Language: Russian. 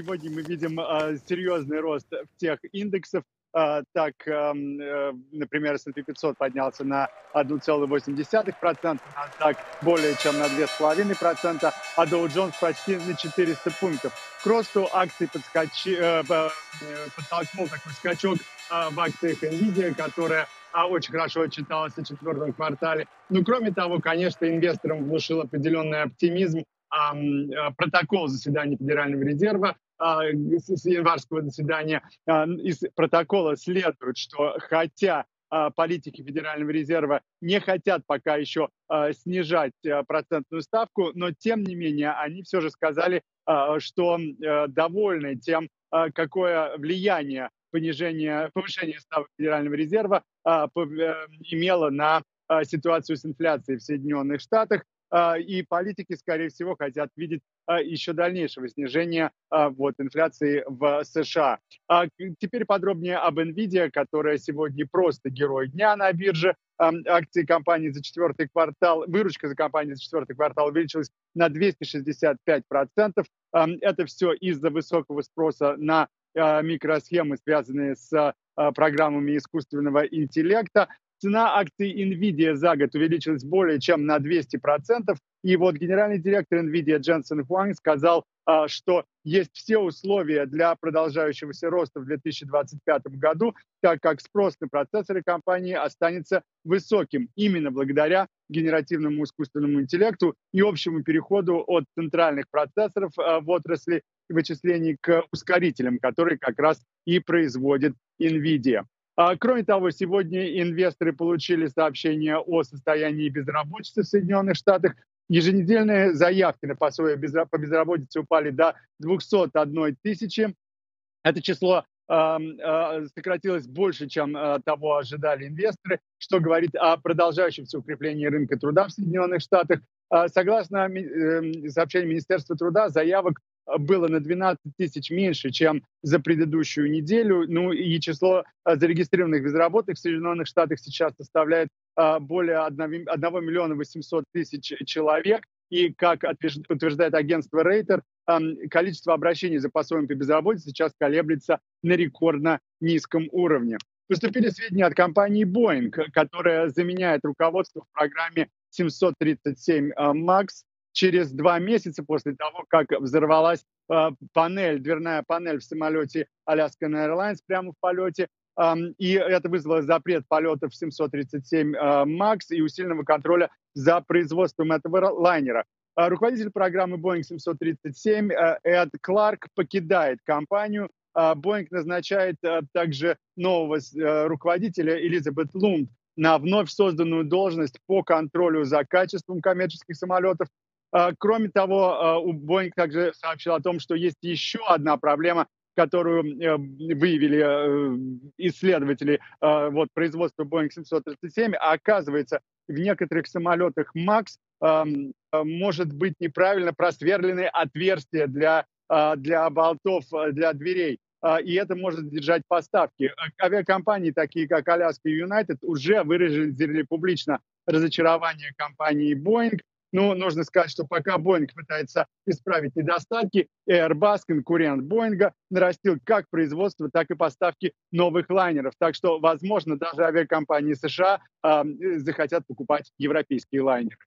сегодня мы видим серьезный рост тех индексов, так, например, S&P 500 поднялся на 1,8%, так более чем на 2,5%, а Dow Jones почти на 400 пунктов. К росту акций подскочи, э, подтолкнул такой скачок в акциях NVIDIA, которая очень хорошо отчиталась в четвертом квартале. Ну, кроме того, конечно, инвесторам внушил определенный оптимизм протокол заседания Федерального резерва с январского заседания. Из протокола следует, что хотя политики Федерального резерва не хотят пока еще снижать процентную ставку, но тем не менее они все же сказали, что довольны тем, какое влияние понижение, повышение ставок Федерального резерва имело на ситуацию с инфляцией в Соединенных Штатах. А, и политики, скорее всего, хотят видеть а, еще дальнейшего снижения а, вот, инфляции в США. Теперь подробнее об NVIDIA, которая сегодня просто герой дня на бирже. Акции компании за четвертый квартал, выручка за компанию за четвертый квартал увеличилась на 265%. Это все из-за высокого спроса на микросхемы, связанные с программами искусственного интеллекта. Цена акций NVIDIA за год увеличилась более чем на 200%. И вот генеральный директор NVIDIA Дженсен Хуанг сказал, а, что есть все условия для продолжающегося роста в 2025 году, так как спрос на процессоры компании останется высоким именно благодаря генеративному искусственному интеллекту и общему переходу от центральных процессоров а, в отрасли вычислений к ускорителям, которые как раз и производит NVIDIA. А, кроме того, сегодня инвесторы получили сообщение о состоянии безработицы в Соединенных Штатах. Еженедельные заявки на пособие по безработице упали до 201 тысячи. Это число а, сократилось больше, чем а, того ожидали инвесторы, что говорит о продолжающемся укреплении рынка труда в Соединенных Штатах. Согласно эм, сообщению Министерства труда, заявок было на 12 тысяч меньше, чем за предыдущую неделю. Ну и число а, зарегистрированных безработных в Соединенных Штатах сейчас составляет а, более 1 миллиона 800 тысяч человек. И, как утверждает агентство Рейтер, количество обращений за пособием по безработице сейчас колеблется на рекордно низком уровне. Поступили сведения от компании Boeing, которая заменяет руководство в программе 737 MAX через два месяца после того, как взорвалась э, панель, дверная панель в самолете Alaska Airlines прямо в полете. Э, и это вызвало запрет полетов 737 э, MAX и усиленного контроля за производством этого лайнера. Э, руководитель программы Boeing 737 э, Эд Кларк покидает компанию. Э, Boeing назначает э, также нового э, руководителя Элизабет Лунд на вновь созданную должность по контролю за качеством коммерческих самолетов а, кроме того, а, Boeing также сообщил о том, что есть еще одна проблема, которую э, выявили э, исследователи а, вот, производства Boeing 737. А оказывается, в некоторых самолетах MAX может быть неправильно просверлены отверстия для, для болтов, для дверей. И это может задержать поставки. Авиакомпании, такие как Alaska и United, уже выразили публично разочарование компании Boeing но ну, нужно сказать, что пока Boeing пытается исправить недостатки, Airbus, конкурент Боинга, нарастил как производство, так и поставки новых лайнеров. Так что, возможно, даже авиакомпании США э, захотят покупать европейские лайнеры.